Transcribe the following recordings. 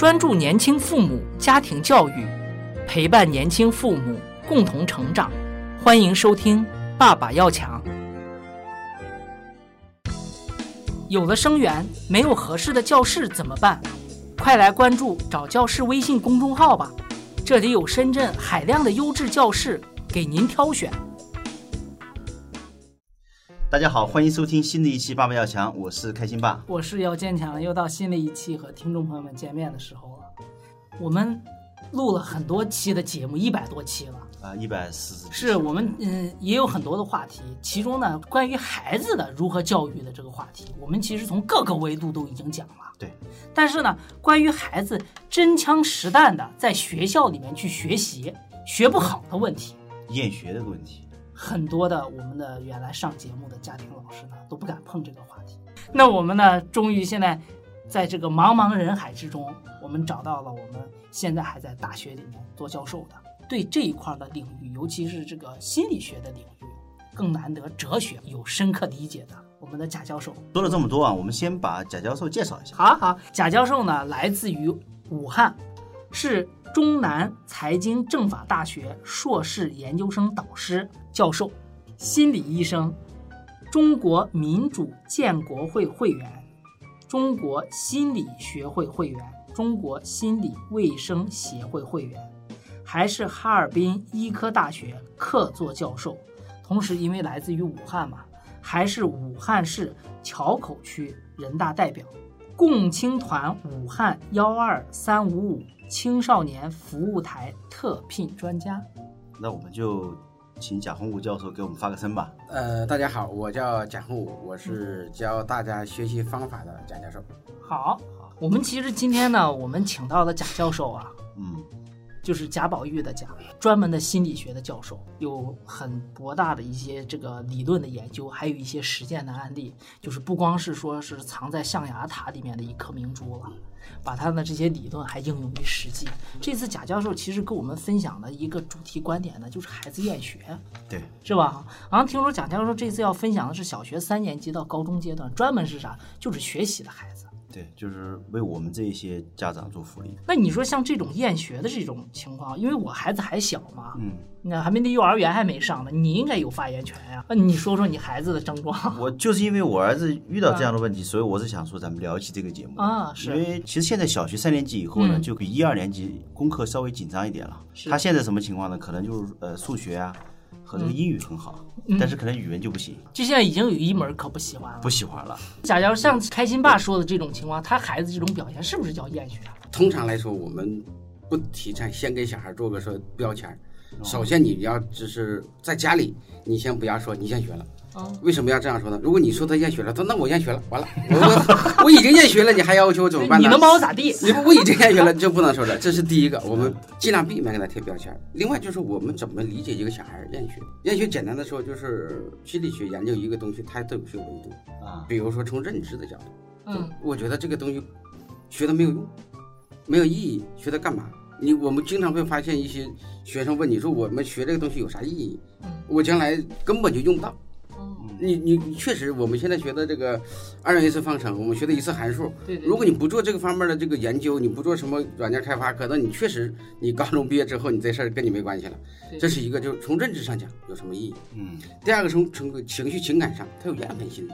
专注年轻父母家庭教育，陪伴年轻父母共同成长。欢迎收听《爸爸要强》。有了生源，没有合适的教室怎么办？快来关注“找教室”微信公众号吧，这里有深圳海量的优质教室给您挑选。大家好，欢迎收听新的一期《爸爸要强》，我是开心爸。我是要坚强，又到新的一期和听众朋友们见面的时候了。我们录了很多期的节目，一百多期了。啊，一百四十是我们嗯也有很多的话题，其中呢关于孩子的如何教育的这个话题，我们其实从各个维度都已经讲了。对，但是呢，关于孩子真枪实弹的在学校里面去学习学不好的问题，厌学的问题，很多的我们的原来上节目的家庭老师呢都不敢碰这个话题。那我们呢，终于现在在这个茫茫人海之中，我们找到了我们现在还在大学里面做教授的。对这一块的领域，尤其是这个心理学的领域，更难得哲学有深刻理解的，我们的贾教授说了这么多啊，我们先把贾教授介绍一下。好好，贾教授呢，来自于武汉，是中南财经政法大学硕士研究生导师、教授，心理医生，中国民主建国会会员，中国心理学会会员，中国心理卫生协会会员。还是哈尔滨医科大学客座教授，同时因为来自于武汉嘛，还是武汉市硚口区人大代表，共青团武汉幺二三五五青少年服务台特聘专家。那我们就请贾宏武教授给我们发个声吧。呃，大家好，我叫贾宏武，我是教大家学习方法的贾教授。好，我们其实今天呢，我们请到的贾教授啊，嗯。就是贾宝玉的贾，专门的心理学的教授，有很博大的一些这个理论的研究，还有一些实践的案例。就是不光是说是藏在象牙塔里面的一颗明珠了，把他的这些理论还应用于实际。这次贾教授其实跟我们分享的一个主题观点呢，就是孩子厌学，对，是吧？好像听说贾教授这次要分享的是小学三年级到高中阶段，专门是啥？就是学习的孩子。对，就是为我们这一些家长做福利。那你说像这种厌学的这种情况，因为我孩子还小嘛，嗯，那还没那幼儿园还没上呢，你应该有发言权呀。那你说说你孩子的症状。我就是因为我儿子遇到这样的问题，所以我是想说咱们聊起这个节目啊。是。因为其实现在小学三年级以后呢，就比一二年级功课稍微紧张一点了。是。他现在什么情况呢？可能就是呃数学啊。和这个英语很好，但是可能语文就不行。就现在已经有一门可不喜欢了，不喜欢了。假如像开心爸说的这种情况，他孩子这种表现是不是叫厌学？通常来说，我们不提倡先给小孩做个说标签。首先，你要只是在家里，你先不要说你厌学了。为什么要这样说呢？如果你说他厌学了，他那我厌学了，完了，我我已经厌学了，你还要求我怎么办呢？你能把我咋地？你不我已经厌学了，就不能说了。这是第一个，我们尽量避免给他贴标签。另外就是我们怎么理解一个小孩厌学？厌学简单的说就是心理学研究一个东西，它都有些维度啊。比如说从认知的角度，嗯，我觉得这个东西学的没有用，没有意义，学它干嘛？你我们经常会发现一些学生问你说我们学这个东西有啥意义？嗯，我将来根本就用不到。你你你确实，我们现在学的这个二元一次方程，我们学的一次函数。对对。如果你不做这个方面的这个研究，你不做什么软件开发，可能你确实，你高中毕业之后，你这事儿跟你没关系了。这是一个，就是从认知上讲有什么意义？嗯。第二个，从从情绪情感上，他有厌烦心理。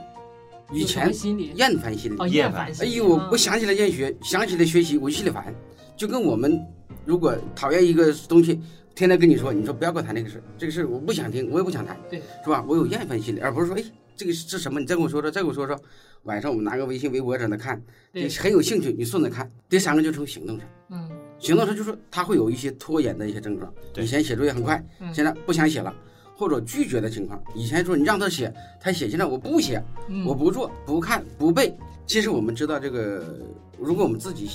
以前心理厌烦心理。哦，厌烦。哎呦，我想起来厌学，想起来学习，我就心里烦。就跟我们如果讨厌一个东西。天天跟你说，你说不要跟我谈这个事这个事我不想听，我也不想谈，对，是吧？我有厌烦心理，而不是说，哎，这个是什么？你再跟我说说，再跟我说说。晚上我们拿个微信、微博在那看，你很有兴趣，你顺着看。第三个就从行动上，嗯，行动上就是他会有一些拖延的一些症状。以前写作业很快，现在不想写了，或者拒绝的情况。以前说你让他写，他写，现在我不写，我不做，不看，不背。其实我们知道这个，如果我们自己。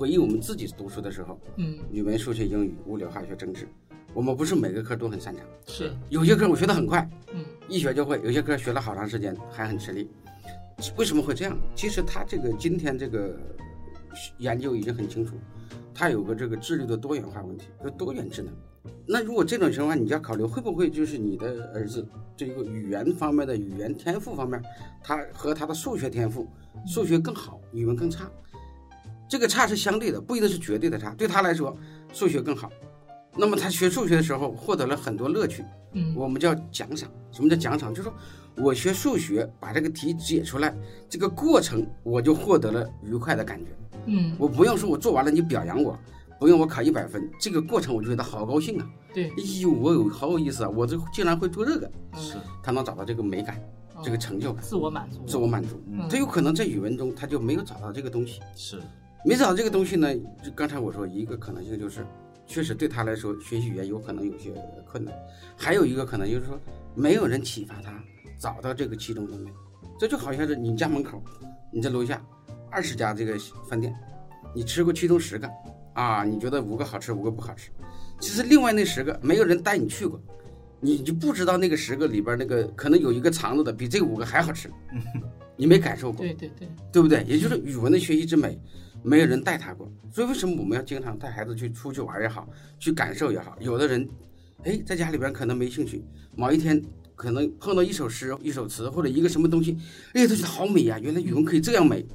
回忆我们自己读书的时候，嗯，语文、数学、英语、物理、化学、政治，我们不是每个科都很擅长，是有些科我学得很快，嗯，一学就会；有些科学了好长时间还很吃力。为什么会这样？其实他这个今天这个研究已经很清楚，他有个这个智力的多元化问题，叫多元智能。那如果这种情况，你就要考虑会不会就是你的儿子这个语言方面的语言天赋方面，他和他的数学天赋，数学更好，语文更差。这个差是相对的，不一定是绝对的差。对他来说，数学更好，那么他学数学的时候获得了很多乐趣，嗯我们叫奖赏。什么叫奖赏？就是说我学数学把这个题解出来，这个过程我就获得了愉快的感觉。嗯，我不用说我做完了你表扬我，不用我考一百分，这个过程我就觉得好高兴啊！对，哎呦，我有好有意思啊！我这竟然会做这个，是他能找到这个美感，这个成就感，自我满足，自我满足。嗯他有可能在语文中他就没有找到这个东西，是，没找到这个东西呢，就刚才我说一个可能性就是，确实对他来说学习语言有可能有些困难，还有一个可能就是说没有人启发他找到这个其中的美，这就好像是你家门口，你在楼下二十家这个饭店，你吃过其中十个啊，你觉得五个好吃，五个不好吃，其实另外那十个没有人带你去过。你就不知道那个十个里边那个可能有一个肠子的比这五个还好吃，你没感受过。对对对，对不对？也就是语文的学习之美，没有人带他过。所以为什么我们要经常带孩子去出去玩也好，去感受也好？有的人，哎，在家里边可能没兴趣，某一天可能碰到一首诗、一首词或者一个什么东西，哎，他觉得好美呀、原来语文可以这样美。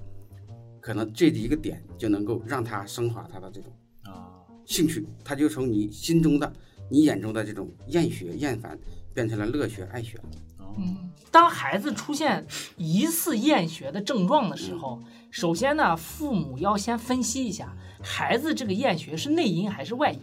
可能这一个点就能够让他升华他的这种啊，兴趣，他就从你心中的、你眼中的这种厌学、厌烦，变成了乐学、爱学当孩子出现疑似厌学的症状的时候，首先呢，父母要先分析一下孩子这个厌学是内因还是外因。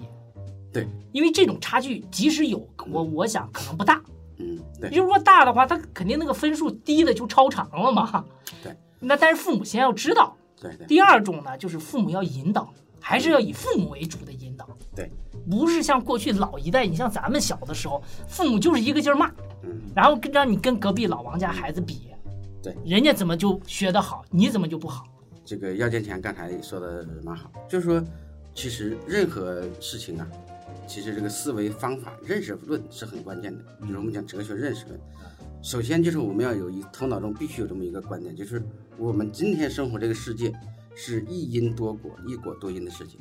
对，因为这种差距即使有，我我想可能不大。嗯，对，如果大的话，他肯定那个分数低的就超常了嘛。对。那但是父母先要知道。对对，第二种呢，就是父母要引导，还是要以父母为主的引导。对。不是像过去老一代，你像咱们小的时候，父母就是一个劲儿骂，嗯，然后跟让你跟隔壁老王家孩子比，对，人家怎么就学得好，你怎么就不好？这个姚建强刚才说的蛮好，就是说，其实任何事情啊，其实这个思维方法、认识论是很关键的。比如我们讲哲学认识论，首先就是我们要有一头脑中必须有这么一个观点，就是我们今天生活这个世界是一因多果、一果多因的世界。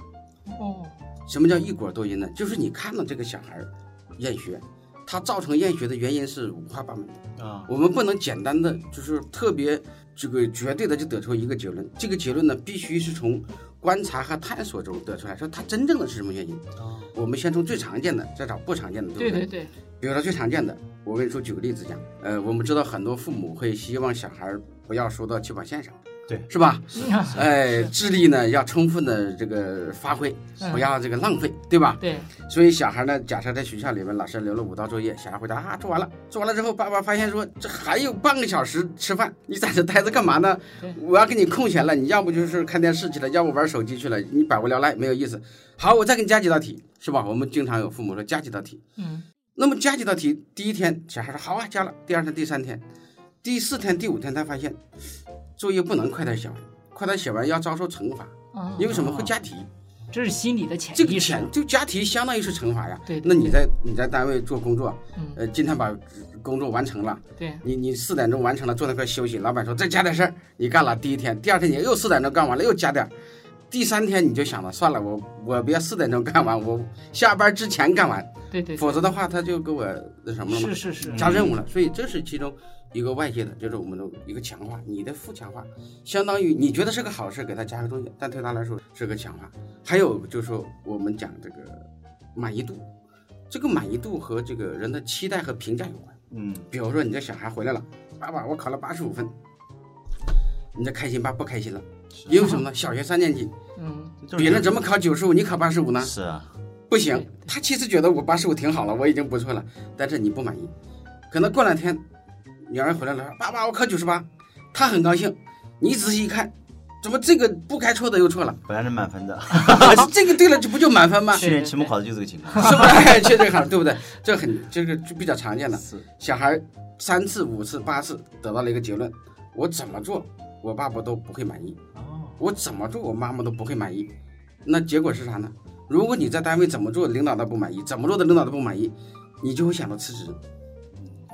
哦，什么叫一果多因呢？就是你看到这个小孩儿厌学，他造成厌学的原因是五花八门的。啊，我们不能简单的就是特别这个绝对的就得出一个结论，这个结论呢必须是从观察和探索中得出来，说它真正的是什么原因。啊，我们先从最常见的，再找不常见的，对不对对对，比如说最常见的，我跟你说举个例子讲，呃，我们知道很多父母会希望小孩不要输到起跑线上，对，是吧？嗯 哎，智力呢要充分的这个发挥，嗯不要这个浪费，对吧？对，所以小孩呢，假设在学校里面老师留了五道作业，小孩回答啊做完了，做完了之后，爸爸发现说这还有半个小时吃饭，你在这待着干嘛呢？我要给你空闲了，你要不就是看电视去了，要不玩手机去了，你百无聊赖没有意思。好，我再给你加几道题，是吧？我们经常有父母说加几道题，嗯，那么加几道题，第一天小孩说好啊，加了。第二天、第三天、第四天、第五天，他发现作业不能快点写完，快点写完要遭受惩罚，嗯因为什么会加题？这是心理的潜这个意识。就加题相当于是惩罚呀。对对那你在你在单位做工作，嗯，呃，今天把工作完成了，对，你你四点钟完成了，坐那块休息，老板说再加点事儿，你干了第一天，第二天你又四点钟干完了，又加点儿。第三天你就想了，算了，我我别四点钟干完，我下班之前干完，对对，否则的话他就给我那什么了嘛是，是是，加任务了。所以这是其中一个外界的，就是我们的一个强化，你的负强化，相当于你觉得是个好事，给他加个东西，但对他来说是个强化。还有就是说，我们讲这个满意度，这个满意度和这个人的期待和评价有关。嗯，比如说你这小孩回来了，爸爸我考了八十五分，你这开心吧？不开心了，因为什么呢？小学三年级，嗯，别人怎么考九十五，你考八十五呢？是啊，不行，他其实觉得我八十五挺好了，我已经不错了，但是你不满意。可能过两天，女儿回来了，爸爸我考九十八，他很高兴。你仔细一看，怎么这个不该错的又错了？本来是满分的，这个对了，这不就满分吗？去年期末考的就这个情况。是吧？哎这这个对不对？这很这个就比较常见的。是，小孩三次、五次、八次得到了一个结论：我怎么做，我爸爸都不会满意；哦，我怎么做，我妈妈都不会满意。那结果是啥呢？如果你在单位怎么做，领导都不满意；怎么做的领导都不满意，你就会想到辞职。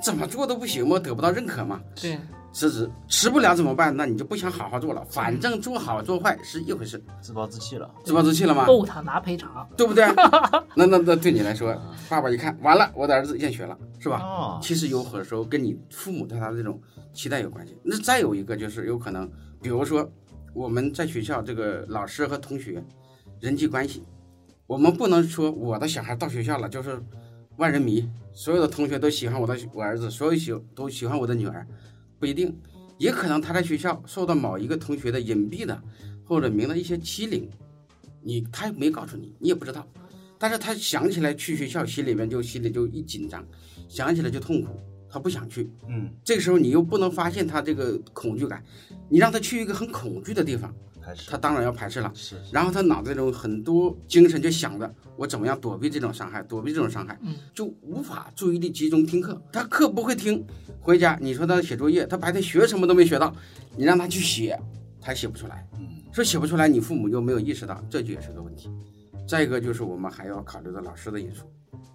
怎么做都不行吗，得不到认可吗，对，辞职。辞不了怎么办？那你就不想好好做了，反正做好做坏是一回事，自暴自弃了。自暴自弃了吗？逗他拿赔偿，对不对？那那那对你来说，爸爸一看完了，我的儿子厌学了，是吧？哦，其实有很多时候跟你父母对他的这种期待有关系。那再有一个就是有可能，比如说我们在学校这个老师和同学人际关系，我们不能说我的小孩到学校了就是万人迷，所有的同学都喜欢我的我儿子，所有喜都喜欢我的女儿，不一定，也可能他在学校受到某一个同学的隐蔽的或者明的一些欺凌，你他也没告诉你，你也不知道，但是他想起来去学校，心里面就心里就一紧张，想起来就痛苦，他不想去。嗯，这个时候你又不能发现他这个恐惧感，你让他去一个很恐惧的地方，他当然要排斥了。是然后他脑子中很多精神就想着我怎么样躲避这种伤害，躲避这种伤害，嗯就无法注意力集中听课。他课不会听，回家你说他写作业，他白天学什么都没学到，你让他去写，他写不出来。嗯说写不出来，你父母就没有意识到，这就也是个问题。再一个就是我们还要考虑到老师的因素。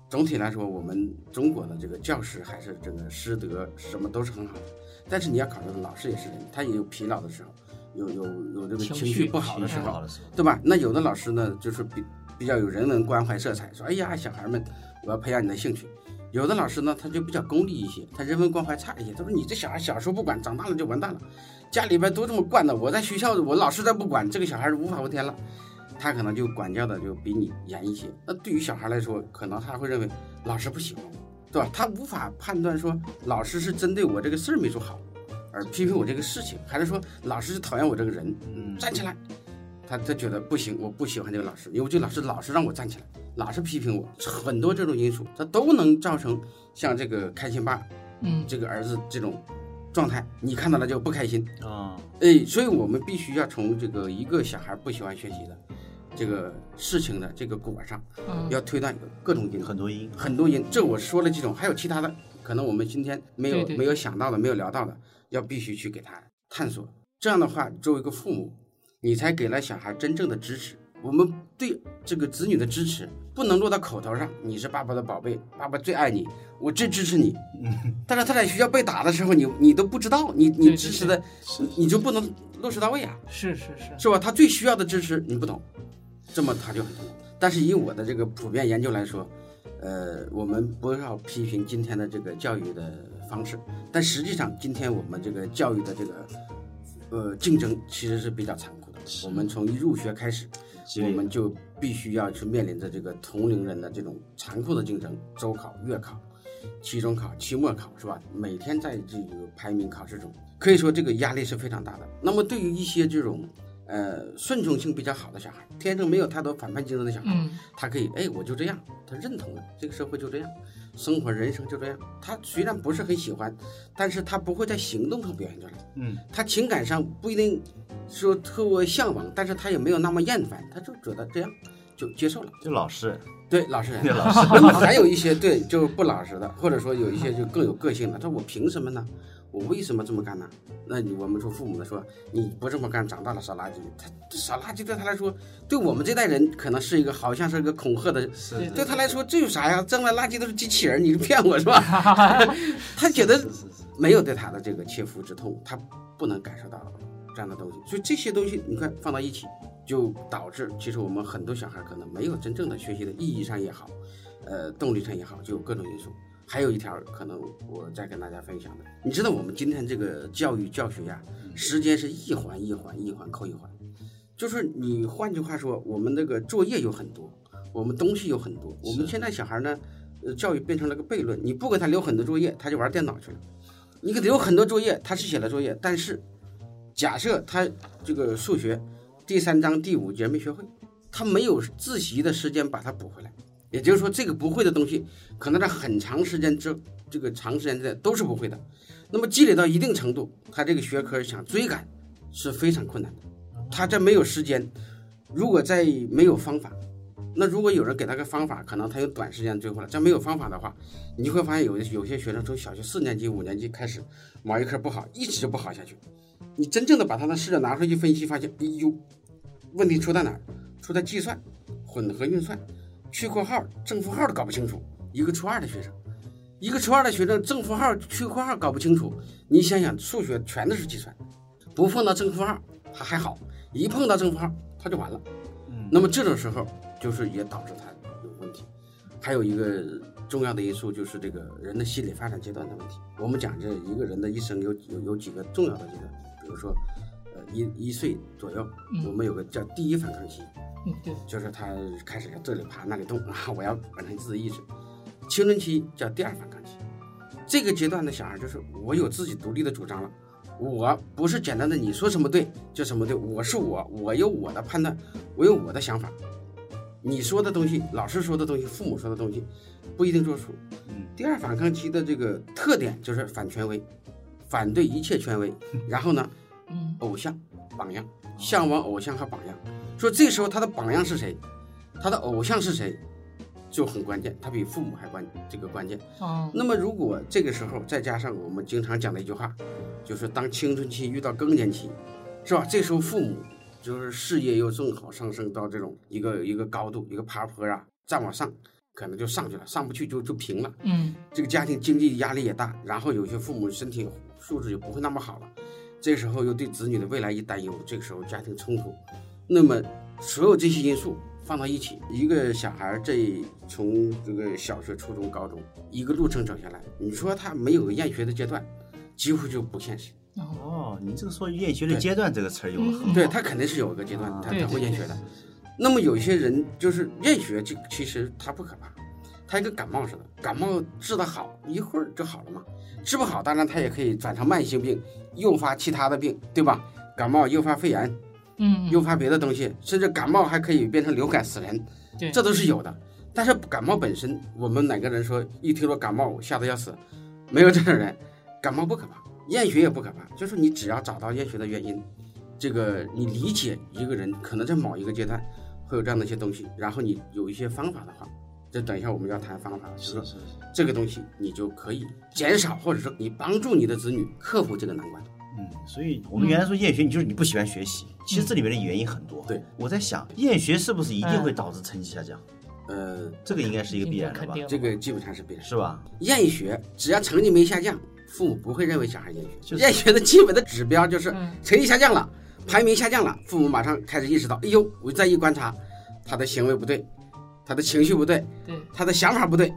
总体来说，我们中国的这个教师还是这个师德什么都是很好的，但是你要考虑到老师也是人，他也有疲劳的时候，有有有这个情绪不好的时候情绪不好，的时候，对吧？那有的老师呢，就是比比较有人文关怀色彩，说哎呀，小孩们，我要培养你的兴趣。有的老师呢，他就比较功利一些，他人文关怀差一些。他说你这小孩小时候不管，长大了就完蛋了，家里边都这么惯的，我在学校我老师再不管，这个小孩无法无天了。他可能就管教的就比你严一些。那对于小孩来说，可能他会认为老师不喜欢我，对吧？他无法判断说老师是针对我这个事儿没做好，而批评我这个事情，还是说老师是讨厌我这个人，嗯，站起来。他他觉得不行，我不喜欢这个老师，因为这老师老是让我站起来，老是批评我，很多这种因素，他都能造成像这个开心爸嗯这个儿子这种状态，你看到了就不开心，啊，哎，所以我们必须要从这个一个小孩不喜欢学习的这个事情的这个果上，嗯要推断各种因很多因，很多因，这我说了几种，还有其他的，可能我们今天没有没有想到的，没有聊到的，要必须去给他探索。这样的话，作为一个父母，你才给了小孩真正的支持。我们对这个子女的支持，不能落到口头上，你是爸爸的宝贝，爸爸最爱你，我最支持你。但是他在学校被打的时候，你你都不知道，你你支持的，你你就不能落实到位啊。是是是，是吧？他最需要的支持你不懂，这么他就很痛苦。但是以我的这个普遍研究来说，呃，我们不要批评今天的这个教育的方式，但实际上今天我们这个教育的这个呃竞争其实是比较残酷的。我们从一入学开始，我们就必须要去面临着这个同龄人的这种残酷的竞争，周考、月考、期中考、期末考，是吧？每天在这个排名考试中，可以说这个压力是非常大的。那么对于一些这种呃顺从性比较好的小孩，天生没有太多反叛精神的小孩，嗯他可以哎我就这样，他认同了这个社会就这样，生活人生就这样。他虽然不是很喜欢，但是他不会在行动上表现出来。嗯，他情感上不一定说特别向往，但是他也没有那么厌烦，他就觉得这样就接受了。就老实，对，老实人。对 老实，那么还有一些对就不老实的，或者说有一些就更有个性的，他说我凭什么呢？我为什么这么干呢？那你我们说父母的说你不这么干，长大了扫垃圾。他这扫垃圾对他来说，对我们这代人可能是一个好像是一个恐吓的，是对对他来说这有啥呀？扔了垃圾都是机器人，你是骗我是吧？他觉得没有对他的这个切肤之痛，他不能感受到这样的东西，所以这些东西你看放到一起，就导致其实我们很多小孩可能没有真正的学习的意义上也好，呃，动力上也好，就有各种因素。还有一条可能我再跟大家分享的，你知道我们今天这个教育教学呀，时间是一环一环一环扣一环，就是你换句话说，我们这个作业有很多，我们东西有很多，我们现在小孩呢，呃，教育变成了个悖论，你不给他留很多作业，他就玩电脑去了。你给他留很多作业，他是写了作业，但是假设他这个数学第三章第五节没学会，他没有自习的时间把它补回来，也就是说，这个不会的东西，可能在很长时间之这个长时间之内都是不会的。那么积累到一定程度，他这个学科想追赶是非常困难的。他这没有时间，如果再没有方法，那如果有人给他个方法，可能他有短时间追回来。这没有方法的话，你会发现有有些学生从小学四年级、五年级开始，某一科不好，一直就不好下去。你真正的把他的试卷拿出去分析，发现，哎呦，问题出在哪儿？出在计算、混合运算、去括号、正负号都搞不清楚。一个初二的学生，一个初二的学生正负号、去括号搞不清楚，你想想，数学全都是计算，不碰到正负号他还好，一碰到正负号他就完了。嗯，那么这种时候，就是也导致他有问题。还有一个重要的因素就是这个人的心理发展阶段的问题。我们讲这一个人的一生有有有几个重要的阶段，比如说，呃，一一岁左右，嗯我们有个叫第一反抗期，嗯，对，就是他开始这里爬那里动啊，我要完成自己意志。青春期叫第二反抗期，这个阶段的小孩就是我有自己独立的主张了，我不是简单的你说什么对就什么对，我是我，我有我的判断，我有我的想法。你说的东西，老师说的东西，父母说的东西，不一定作数。嗯，第二反抗期的这个特点就是反权威，反对一切权威，然后呢，嗯偶像、榜样，向往偶像和榜样。说这时候他的榜样是谁，他的偶像是谁，就很关键，他比父母还关这个关键。哦，那么如果这个时候再加上我们经常讲的一句话，就是当青春期遇到更年期，是吧？这时候父母就是事业又正好上升到这种一个一个高度，一个爬坡啊，再往上可能就上去了，上不去就就平了。嗯这个家庭经济压力也大，然后有些父母身体素质也不会那么好了，这时候又对子女的未来一担忧，这个时候家庭冲突，那么所有这些因素放到一起，一个小孩儿这从这个小学、初中、高中一个路程走下来，你说他没有个厌学的阶段，几乎就不现实。哦，你这个说厌学的阶段这个词儿用的很嗯对他肯定是有一个阶段，他对他会厌学的。那么有些人就是厌学，这其实他不可怕，他跟感冒似的，感冒治得好，一会儿就好了嘛。治不好，当然它也可以转成慢性病，诱发其他的病，对吧？感冒诱发肺炎，嗯，诱发别的东西，甚至感冒还可以变成流感死人，对这都是有的。但是感冒本身，我们哪个人说一听说感冒吓得要死？没有这种人，感冒不可怕，厌学也不可怕，就是你只要找到厌学的原因，这个你理解一个人可能在某一个阶段会有这样的一些东西，然后你有一些方法的话，这等一下我们要谈方法，就是说是是是，这个东西你就可以减少，或者说你帮助你的子女克服这个难关。嗯，所以我们原来说厌学，你就是你不喜欢学习，其实这里面的原因很多。对，我在想，厌学是不是一定会导致成绩下降？呃，这个应该是一个必然的吧这个基本上是必然。是吧？厌学，只要成绩没下降，父母不会认为小孩厌学。就是厌学的基本的指标就是嗯成绩下降了，排名下降了，父母马上开始意识到，哎呦，我再一观察，他的行为不对，他的情绪不对，对，他的想法不对，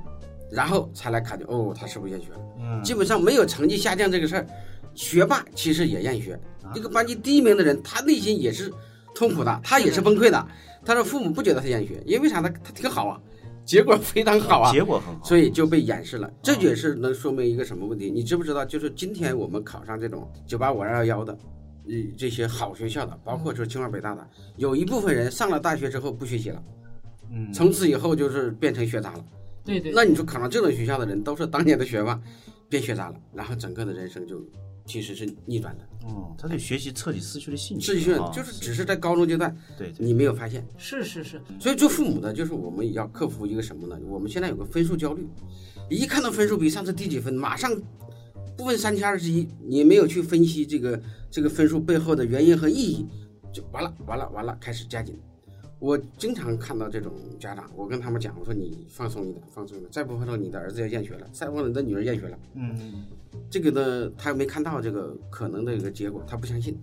然后才来考虑，哦，他是不是厌学了？嗯，基本上没有成绩下降这个事儿，学霸其实也厌学。啊这个班级第一名的人，他内心也是痛苦的，他也是崩溃的。他说父母不觉得他厌学，因为啥呢？他挺好啊，结果非常好啊。结果很好。所以就被掩饰了。这也是能说明一个什么问题？你知不知道？就是今天我们考上这种九八五二幺幺的，嗯，这些好学校的，包括说清华北大的，有一部分人上了大学之后不学习了，嗯，从此以后就是变成学渣了。对对，那你说考上这种学校的人，都是当年的学霸，变学渣了，然后整个的人生就其实是逆转的。哦，他对学习彻底失去了兴趣。失去了就是只是在高中阶段对对，你没有发现，是是是，所以做父母的，就是我们也要克服一个什么呢？我们现在有个分数焦虑，一看到分数比上次低几分，马上不问三七二十一，你没有去分析这个这个分数背后的原因和意义，就完了完了完了，开始加紧。我经常看到这种家长，我跟他们讲，我说你放松一点，放松一点，再不放松，你的儿子要厌学了，再不放松，你的女儿厌学了。嗯，这个呢，他没看到这个可能的一个结果，他不相信，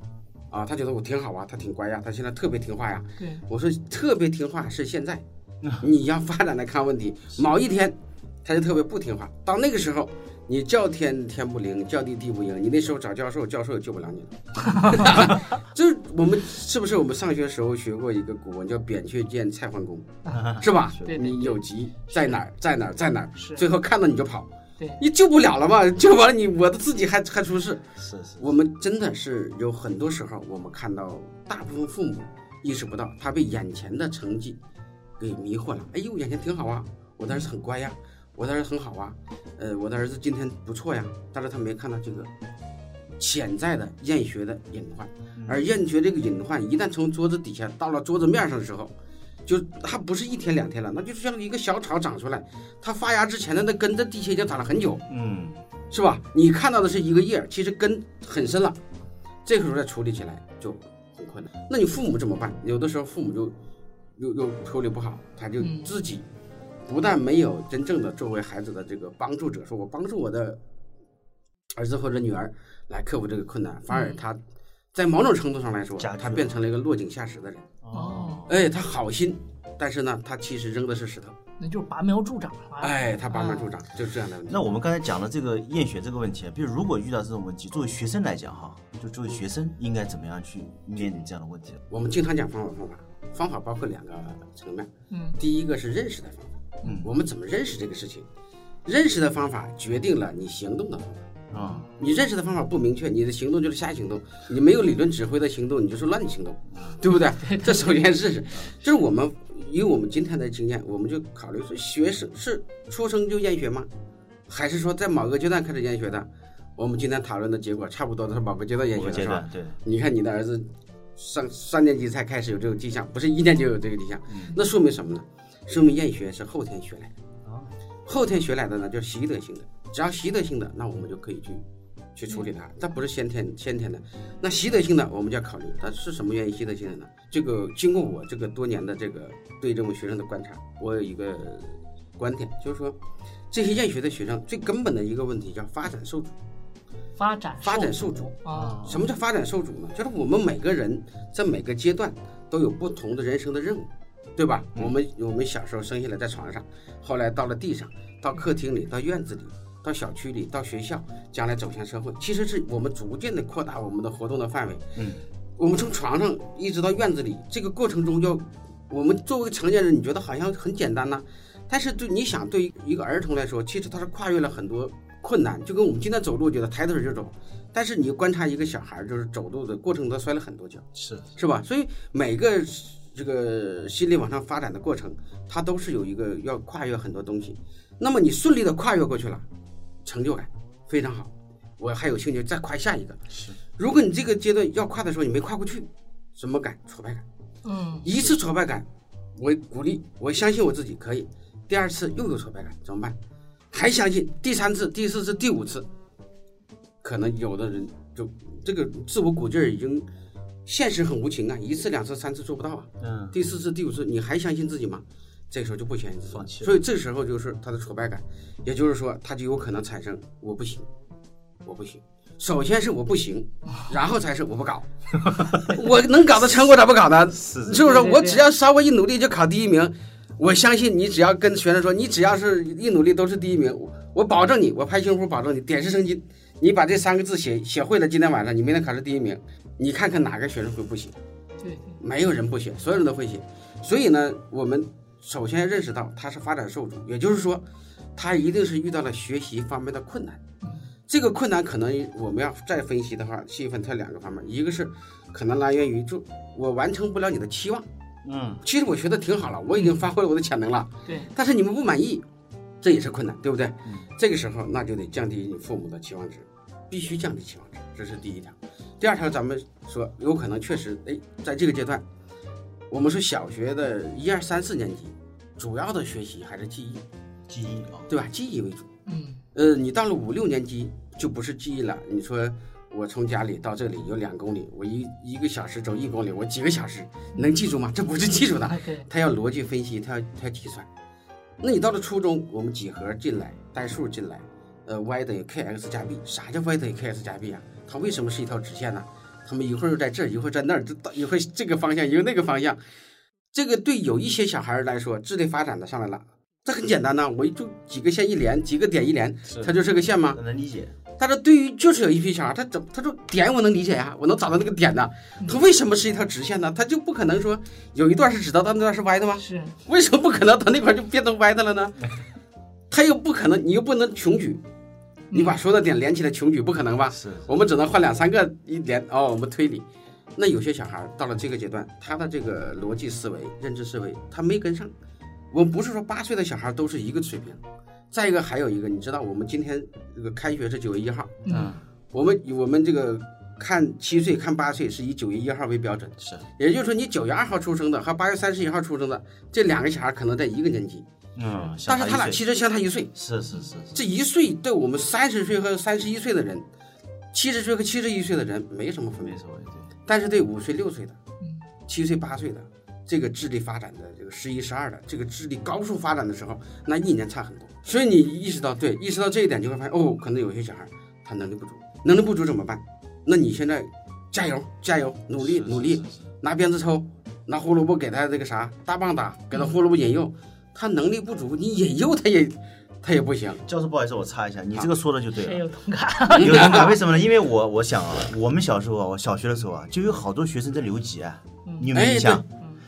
啊，他觉得我挺好啊，他挺乖呀，他现在特别听话呀。对，我说特别听话是现在，你要发展来看问题，某一天他就特别不听话，到那个时候。你叫天天不灵，叫地地不应。你那时候找教授，教授也救不了你了。就是我们是不是我们上学时候学过一个古文叫“扁鹊见蔡桓公”，是吧？你有急在哪儿，在哪儿，在哪儿，是最后看到你就跑，对你救不了了嘛？救完了你，我的自己还还出事。是是，我们真的是有很多时候，我们看到大部分父母意识不到，他被眼前的成绩给迷惑了。哎呦，眼前挺好啊，我当时很乖呀，我的儿子很好啊，呃，我的儿子今天不错呀，但是他没看到这个潜在的厌学的隐患，而厌学这个隐患一旦从桌子底下到了桌子面上的时候，就它不是一天两天了，那就像一个小草长出来，它发芽之前的那根在地下已经长了很久，嗯，是吧？你看到的是一个叶，其实根很深了，这个时候再处理起来就很困难。那你父母怎么办？有的时候父母就又又处理不好，他就嗯自己不但没有真正的作为孩子的这个帮助者，说我帮助我的儿子或者女儿来克服这个困难，反而嗯他在某种程度上来说，他变成了一个落井下石的人。哦，哎，他好心，但是呢，他其实扔的是石头。那就是拔苗助长了。哎，他拔苗助长，就是这样的问题。那我们刚才讲了这个厌学这个问题，比如如果遇到这种问题，作为学生来讲哈，就作为学生应该怎么样去面临这样的问题？我们经常讲方法，方法，方法包括两个层面。嗯，第一个是认识的方法，嗯我们怎么认识这个事情？认识的方法决定了你行动的方法。啊，你认识的方法不明确，你的行动就是瞎行动。你没有理论指挥的行动，你就是乱行动，对不对？这首先是，就是我们以我们今天的经验，我们就考虑说，学生是出生就厌学吗？还是说在某个阶段开始厌学的？我们今天讨论的结果差不多都是某个阶段厌学的，是吧？对，你看你的儿子上三年级才开始有这种迹象，不是一年就有这个迹象，那说明什么呢？说明厌学是后天学来的。啊，后天学来的呢，就是习得性的。只要习得性的，那我们就可以去去处理它。它不是先天先天的。那习得性的，我们就要考虑它是什么原因习得性的呢？这个经过我这个多年的这个对这种学生的观察，我有一个观点，就是说，这些厌学的学生最根本的一个问题叫发展受阻。发展发展受受阻啊，什么叫发展受阻呢？就是我们每个人在每个阶段都有不同的人生的任务，对吧？我们我们小时候生下来在床上，后来到了地上，到客厅里，到院子里，到小区里，到学校，将来走向社会，其实是我们逐渐的扩大我们的活动的范围。嗯，我们从床上一直到院子里，这个过程中要，我们作为成年人，你觉得好像很简单呐、但是对你想，对于一个儿童来说，其实他是跨越了很多困难，就跟我们今天走路，觉得抬腿就走。但是你观察一个小孩，就是走路的过程中摔了很多跤，是是吧？所以每个这个心理往上发展的过程，它都是有一个要跨越很多东西。那么你顺利的跨越过去了，成就感非常好。我还有兴趣再跨下一个。是，如果你这个阶段要跨的时候你没跨过去，什么感？挫败感。嗯，一次挫败感，我鼓励，我相信我自己可以。第二次又有挫败感，怎么办？还相信。第三次、第四次、第五次，可能有的人就这个自我鼓劲儿已经，现实很无情啊，一次、两次、三次做不到啊。嗯，第四次、第五次，你还相信自己吗？这个时候就不相信自己，放弃所以这时候就是他的挫败感，也就是说，他就有可能产生我不行，我不行。首先是我不行，然后才是我不搞。我能搞得成，我咋不搞呢？是是不是？我只要稍微一努力就考第一名，我相信你只要跟学生说，你只要是一努力都是第一名，我我保证你，我拍胸脯保证你点石成金。你把这三个字写写会了，今天晚上你明天考试第一名，你看看哪个学生会不写？对对，没有人不写，所有人都会写。所以呢，我们首先认识到他是发展受阻，也就是说，他一定是遇到了学习方面的困难。这个困难可能我们要再分析的话，细分它两个方面，一个是可能来源于就我完成不了你的期望，嗯，其实我学的挺好了，我已经发挥了我的潜能了，对，但是你们不满意，这也是困难，对不对？嗯这个时候那就得降低你父母的期望值，必须降低期望值，这是第一条。第二条，咱们说有可能确实，哎，在这个阶段，我们说小学的一二三四年级，主要的学习还是记忆，记忆啊，对吧？记忆为主。嗯，呃，你到了五六年级就不是记忆了。你说我从家里到这里有两公里，我一一个小时走一公里，我几个小时能记住吗？这不是记住的，他要逻辑分析，他要他要计算。那你到了初中，我们几何进来，代数进来，呃，y 等于 kx 加 b，啥叫 y 等于 kx 加 b 啊？它为什么是一条直线呢？他们一会儿又在这儿，一会儿在那儿，这一会儿这个方向，一会儿那个方向。这个对有一些小孩儿来说，智力发展的上来了，这很简单呐，我就几个线一连，几个点一连，是它就是个线吗？能理解，但是对于就是有一批小孩，他怎他说点我能理解呀、我能找到那个点的，他为什么是一条直线呢？他就不可能说有一段是直的，但那段是歪的吗？是，为什么不可能？他那块就变成歪的了呢？他又不可能，你又不能穷举，你把所有的点连起来穷举，不可能吧？是我们只能换两三个一连哦，我们推理。那有些小孩到了这个阶段，他的这个逻辑思维、认知思维他没跟上。我们不是说八岁的小孩都是一个水平。再一个还有一个，你知道我们今天这个开学是九月一号，嗯，我们我们这个看七岁看八岁是以九月一号为标准，是，也就是说你九月二号出生的和八月三十一号出生的这两个小孩可能在一个年级，嗯，但是他俩其其实相差一岁。是是是是，这一岁对我们三十岁和三十一岁的人，七十岁和七十一岁的人没什么分别没，错，对，但是对五岁六岁的嗯，七岁八岁的，这个智力发展的这个十一十二的这个智力高速发展的时候，那一年差很多。所以你意识到对，意识到这一点，就会发现哦，可能有些小孩他能力不足，能力不足怎么办？那你现在加油加油，努力努力，，拿鞭子抽，拿胡萝卜给他这个啥大棒打，给他胡萝卜引诱，他能力不足，你引诱他也他也不行。教授，不好意思，我插一下，你这个说的就对了。有同感。有同感，为什么呢？因为我我想啊，我们小时候啊，我小学的时候啊，就有好多学生在留级啊，你有没有印象？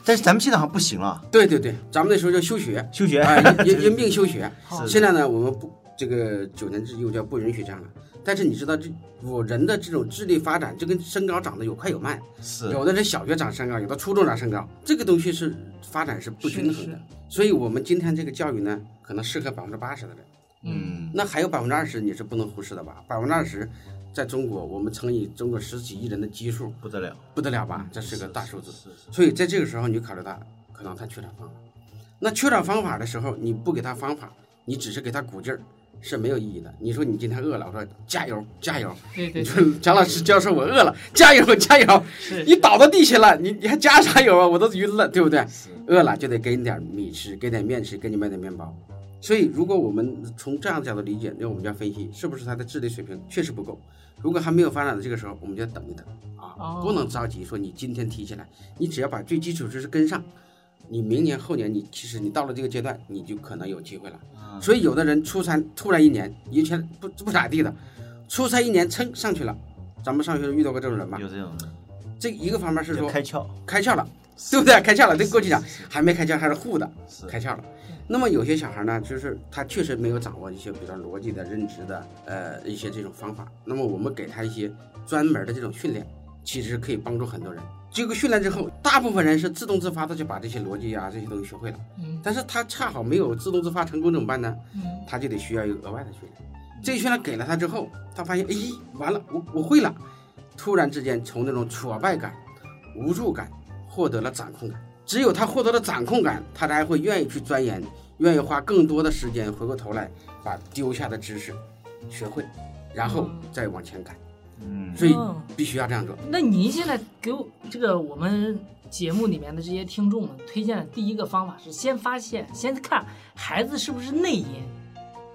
但是咱们现在好像不行了，对对对，咱们那时候叫休学，休学啊，因因病休学。好现在呢，我们不这个九年制又叫不允许这样了。但是你知道，这我人的这种智力发展，就跟身高长得有快有慢，是有的人小学长身高，有的初中长身高，这个东西是发展是不均衡是的。所以我们今天这个教育呢，可能适合百分之八十的人，嗯那还有百分之二十你是不能忽视的吧？百分之二十，在中国我们乘以中国十几亿人的基数，不得了，不得了吧？这是个大数字。是是所以在这个时候，你就考虑到可能他缺少方法。那缺少方法的时候，你不给他方法，你只是给他鼓劲儿，是没有意义的。你说你今天饿了，我说加油加油。对对你说 蒋老师教授我饿了，加油加油。是你倒到地下了，你你还加啥油啊？我都晕了，对不对？饿了就得给你点米吃，给点面吃，给你买点面包。所以，如果我们从这样的角度理解，那我们就要分析是不是他的智力水平确实不够。如果还没有发展的这个时候，我们就要等一等啊，哦不能着急说你今天提起来，你只要把最基础知识跟上，你明年后年你其实你到了这个阶段，你就可能有机会了。啊所以有的人初三突然一年以前不不咋地的，初三一年蹭上去了。咱们上学遇到过这种人吧？有这种的，这一个方面是说开窍，开窍了，对不对？开窍了，这过去讲还没开窍，还是糊的，开窍了。那么有些小孩呢，就是他确实没有掌握一些，比如说逻辑的、认知的，呃，一些这种方法。那么我们给他一些专门的这种训练，其实可以帮助很多人。这个训练之后，大部分人是自动自发的就把这些逻辑啊这些东西学会了，嗯但是他恰好没有自动自发成功怎么办呢？嗯他就得需要一个额外的训练。这个训练给了他之后，他发现，哎，完了，我我会了，突然之间从那种挫败感、无助感获得了掌控感。只有他获得了掌控感，他才会愿意去钻研，愿意花更多的时间回过头来把丢下的知识学会，然后再往前赶。嗯，所以嗯必须要这样做。那您现在给我这个我们节目里面的这些听众们推荐的第一个方法是先发现，先看孩子是不是内因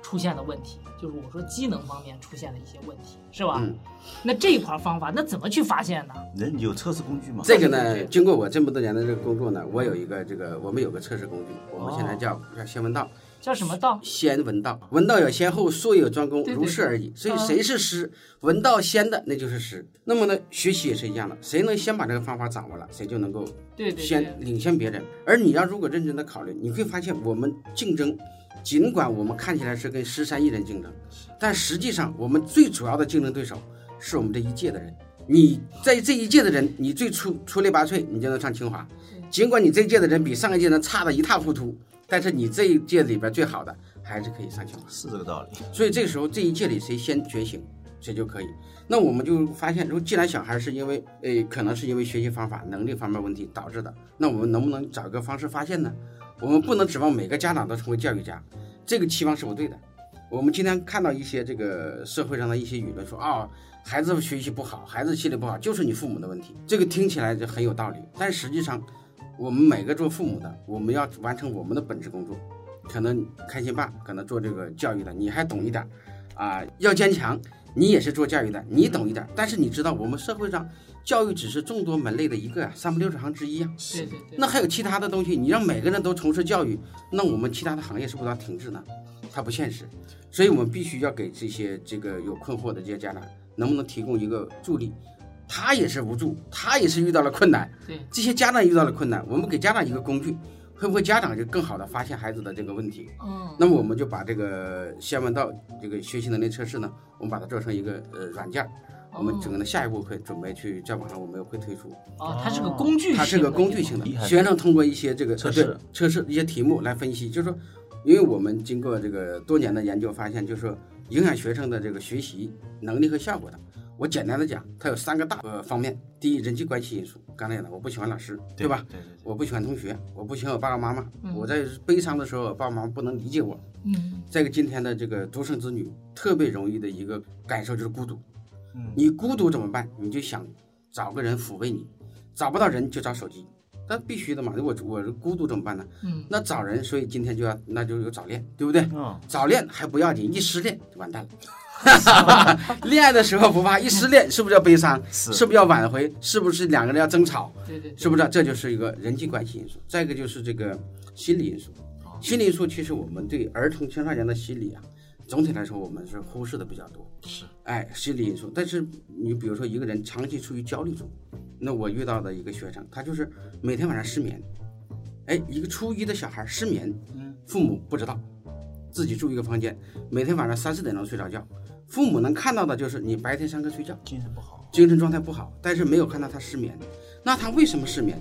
出现的问题，就是我说机能方面出现了一些问题，是吧？嗯，那这一块方法，那怎么去发现呢？人有测试工具吗？这个呢，经过我这么多年的这个工作呢，我有一个这个，我们有个测试工具，我们现在叫叫先闻道。叫什么道？先闻道，闻道有先后，术有专攻，如是而已。所以啊谁是师，闻道先的那就是师。那么呢，学习也是一样的，谁能先把这个方法掌握了，谁就能够先，领先别人。而你要如果认真的考虑，你会发现我们竞争，尽管我们看起来是跟十三亿人竞争，但实际上我们最主要的竞争对手是我们这一届的人。你在这一届的人，你最出出类拔萃，你就能上清华。尽管你这一届的人比上一届人差得一塌糊涂，但是你这一届里边最好的还是可以上清华。是这个道理。所以这个时候这一届里谁先觉醒，谁就可以。那我们就发现，如果既然小孩是因为呃可能是因为学习方法、能力方面问题导致的，那我们能不能找一个方式发现呢？我们不能指望每个家长都成为教育家，这个期望是不对的。我们今天看到一些这个社会上的一些舆论说啊、孩子学习不好，孩子心理不好，就是你父母的问题。这个听起来就很有道理，但实际上，我们每个做父母的，我们要完成我们的本职工作。可能开心爸可能做这个教育的，你还懂一点儿，啊，要坚强，你也是做教育的，你懂一点儿。但是你知道，我们社会上教育只是众多门类的一个呀、三百六十行之一啊。对对对，那还有其他的东西，你让每个人都从事教育，那我们其他的行业是不是要停滞呢？它不现实，所以我们必须要给这些这个有困惑的这些家长，能不能提供一个助力？他也是无助，他也是遇到了困难，对这些家长遇到了困难，我们给家长一个工具，会不会家长就更好的发现孩子的这个问题？嗯，那么我们就把这个先问道这个学习能力测试呢，我们把它做成一个呃软件儿，我们整个的下一步会准备去在网上我们会推出。哦，它是个工具，它是个工具性的厉害，学生通过一些这个测试测试一些题目来分析，就是说，因为我们经过这个多年的研究发现，就是说影响学生的这个学习能力和效果的。我简单的讲，它有三个大呃方面。第一，人际关系因素，刚才讲的，我不喜欢老师，对吧？对对对，我不喜欢同学，我不喜欢我爸爸妈妈，嗯我在悲伤的时候，爸爸妈妈不能理解我。嗯，再一个，今天的这个独生子女特别容易的一个感受就是孤独。嗯你孤独怎么办？你就想找个人抚慰你，找不到人就找手机，那必须的嘛。我我孤独怎么办呢？嗯，那找人，所以今天就要那就有早恋，对不对？嗯，早恋还不要紧，一失恋就完蛋了。恋爱的时候不怕，一失恋是不是要悲伤？是是不是要挽回？是不是两个人要争吵？对对对，是不是？这就是一个人际关系因素。再一个就是这个心理因素。哦心理因素其实我们对儿童青少年的心理啊，总体来说我们是忽视的比较多。是，哎，心理因素。但是你比如说一个人长期处于焦虑中，那我遇到的一个学生，他就是每天晚上失眠。哎，一个初一的小孩失眠，嗯，父母不知道，自己住一个房间，每天晚上三四点钟睡着觉，父母能看到的就是你白天上课睡觉，精神不好，精神状态不好，但是没有看到他失眠。那他为什么失眠？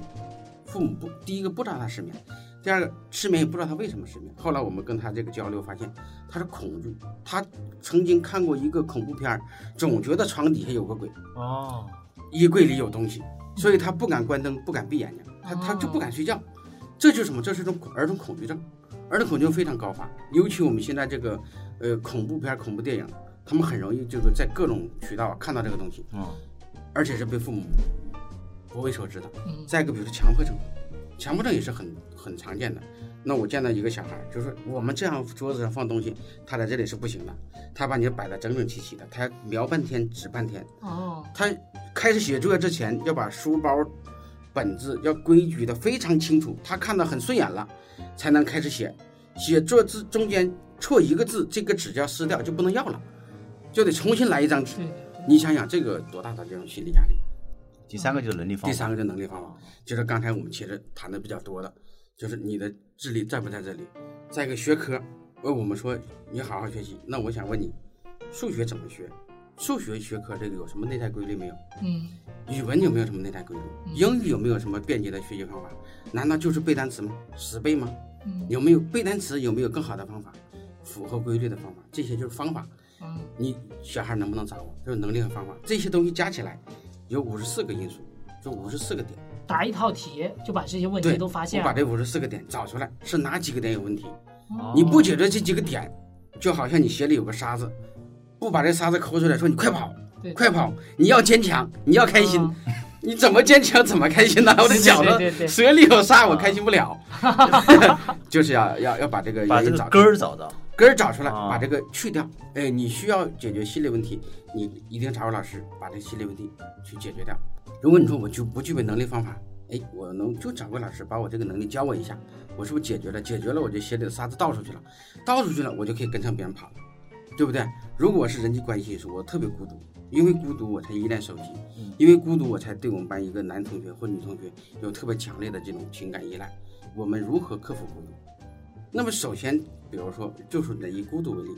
父母不，第一个不知道他失眠，第二个失眠也不知道他为什么失眠。后来我们跟他这个交流，发现他是恐惧。他曾经看过一个恐怖片儿，总觉得床底下有个鬼，哦，衣柜里有东西，所以他不敢关灯，不敢闭眼睛，他他就不敢睡觉。这就是什么？这是一种儿童恐惧症，儿童恐惧症非常高发，尤其我们现在这个呃恐怖片、恐怖电影，他们很容易就是在各种渠道看到这个东西，嗯，而且是被父母不为所知的。嗯再一个，比如说强迫症，强迫症也是很很常见的。那我见到一个小孩，就是我们这样桌子上放东西，他在这里是不行的，他把你摆的整整齐齐的，他描半天指半天。哦，他开始写作业之前要把书包、本子要规矩的非常清楚，他看到很顺眼了，才能开始写。写作字中间错一个字，这个纸就要撕掉，就不能要了，就得重新来一张纸。你想想这个多大的这种心理压力？第三个就是能力方法，第三个就是能力方法，就是刚才我们其实谈的比较多的，就是你的智力在不在这里。再一个学科，呃，我们说你好好学习，那我想问你，数学怎么学？数学学科这个有什么内在规律没有？嗯语文有没有什么内在规律？英语有没有什么便捷的学习方法？难道就是背单词吗？死背吗？嗯有没有背单词？有没有更好的方法？符合规律的方法？这些就是方法。嗯你小孩能不能掌握？就是能力和方法，这些东西加起来有五十四个因素，就五十四个点。答一套题就把这些问题，都发现了。我把这五十四个点找出来，是哪几个点有问题？哦你不解决这几个点，就好像你鞋里有个沙子，不把这沙子抠出来，说你快跑，对快跑，你要坚强，你要开心。嗯你怎么坚强，怎么开心呢？我的脚呢对对对对，水里有沙，我开心不了。就是要要要把这个把这个原因根儿找到，根儿找出来，啊把这个去掉。哎，你需要解决心理问题，你一定找个老师把这心理问题去解决掉。如果你说我就不具备能力方法，哎，我能就找个老师把我这个能力教我一下，我是不是解决了？解决了，我就鞋里的沙子倒出去了，倒出去了，我就可以跟上别人跑了，对不对？如果是人际关系是我特别孤独，因为孤独我才依赖手机，因为孤独我才对我们班一个男同学或女同学有特别强烈的这种情感依赖。我们如何克服孤独？那么首先，比如说，就是以孤独为例，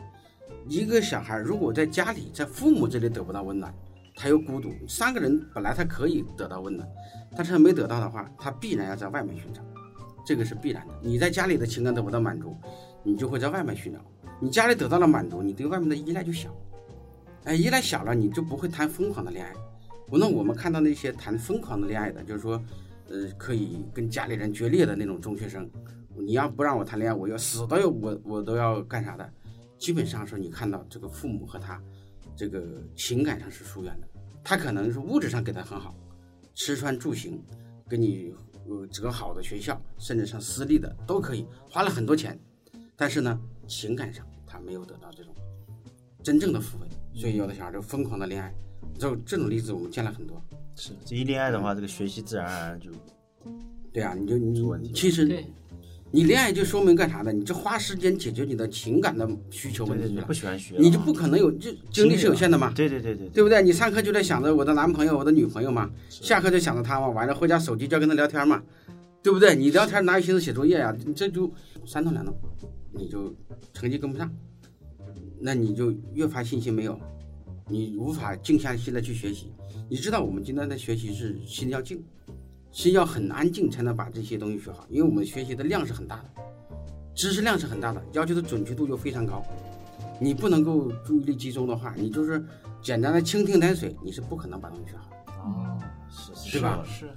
一个小孩如果在家里，在父母这里得不到温暖，他又孤独。三个人本来他可以得到温暖，但是他没得到的话，他必然要在外面寻找，这个是必然的。你在家里的情感得不到满足，你就会在外面寻找。你家里得到了满足，你对外面的依赖就小，哎，依赖小了，你就不会谈疯狂的恋爱。那我们看到那些谈疯狂的恋爱的，就是说，呃，可以跟家里人决裂的那种中学生，你要不让我谈恋爱，我要死都要我我都要干啥的。基本上是你看到这个父母和他这个情感上是疏远的，他可能是物质上给他很好，吃穿住行，给你呃择好的学校，甚至上私立的都可以，花了很多钱，但是呢，情感上他没有得到这种真正的抚慰，所以有的小孩就疯狂的恋爱，就这种例子我们见了很多。是这一恋爱的话，这个学习自然而然就对啊，你就你其实，你恋爱就说明干啥呢？你这花时间解决你的情感的需求对对对，问题了不，喜欢学，你就不可能有就精力是有限的嘛，对对对对对，不对？你上课就在想着我的男朋友、我的女朋友嘛，下课就想着他嘛，完了回家手机就要跟他聊天嘛，对不对？你聊天哪有心思写作业呀、你这就三头两头，你就成绩跟不上，那你就越发信心没有，你无法静下心来去学习。你知道我们今天的学习是心要静，心要很安静才能把这些东西学好，因为我们学习的量是很大的，知识量是很大的，要求的准确度又非常高。你不能够注意力集中的话，你就是简单的蜻蜓点水，你是不可能把东西学好。哦，是是对吧是。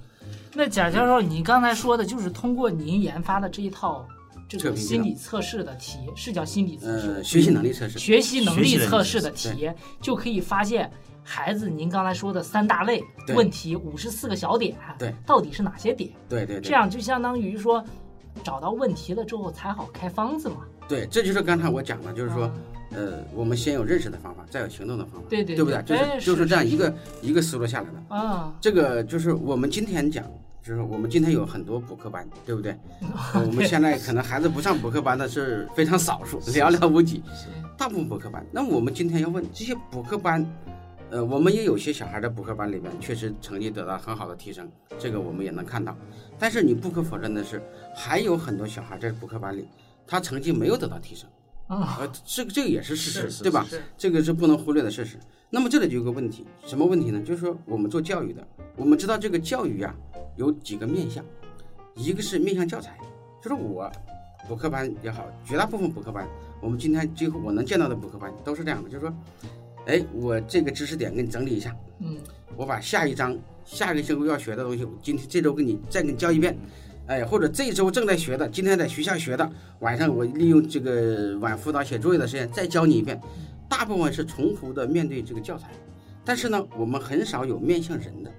那贾教授，你刚才说的就是通过您研发的这一套这个心理测试的题，是叫心理测试呃，学习能力测试，学习能力力测试的题，就可以发现孩子您刚才说的三大类问题，五十四个小点，对，到底是哪些点？对对对，这样就相当于说，找到问题了之后才好开方子嘛。对，这就是刚才我讲的，就是说啊，呃，我们先有认识的方法，再有行动的方法，对对对不对？就是这样一个一个思路下来的。啊，这个就是我们今天讲就是我们今天有很多补课班，对不对？我们现在可能孩子不上补课班的是非常少数，寥寥无几。大部分补课班，那我们今天要问这些补课班，呃，我们也有些小孩在补课班里面确实成绩得到很好的提升，这个我们也能看到。但是你不可否认的是，还有很多小孩在补课班里，他成绩没有得到提升，啊，呃，这个这个也是事实，对吧？这个是不能忽略的事实。那么这里就有个问题，什么问题呢？就是说我们做教育的，我们知道这个教育啊、有几个面向，一个是面向教材，就是我补课班也好，绝大部分补课班，我们今天几乎我能见到的补课班都是这样的，就是说，哎，我这个知识点给你整理一下，嗯我把下一章下一个星期要学的东西，我今天这周给你再给你教一遍，哎，或者这周正在学的，今天在学校学的，晚上我利用这个晚辅导写作业的时间再教你一遍。大部分是重复的面对这个教材，但是呢，我们很少有面向人的，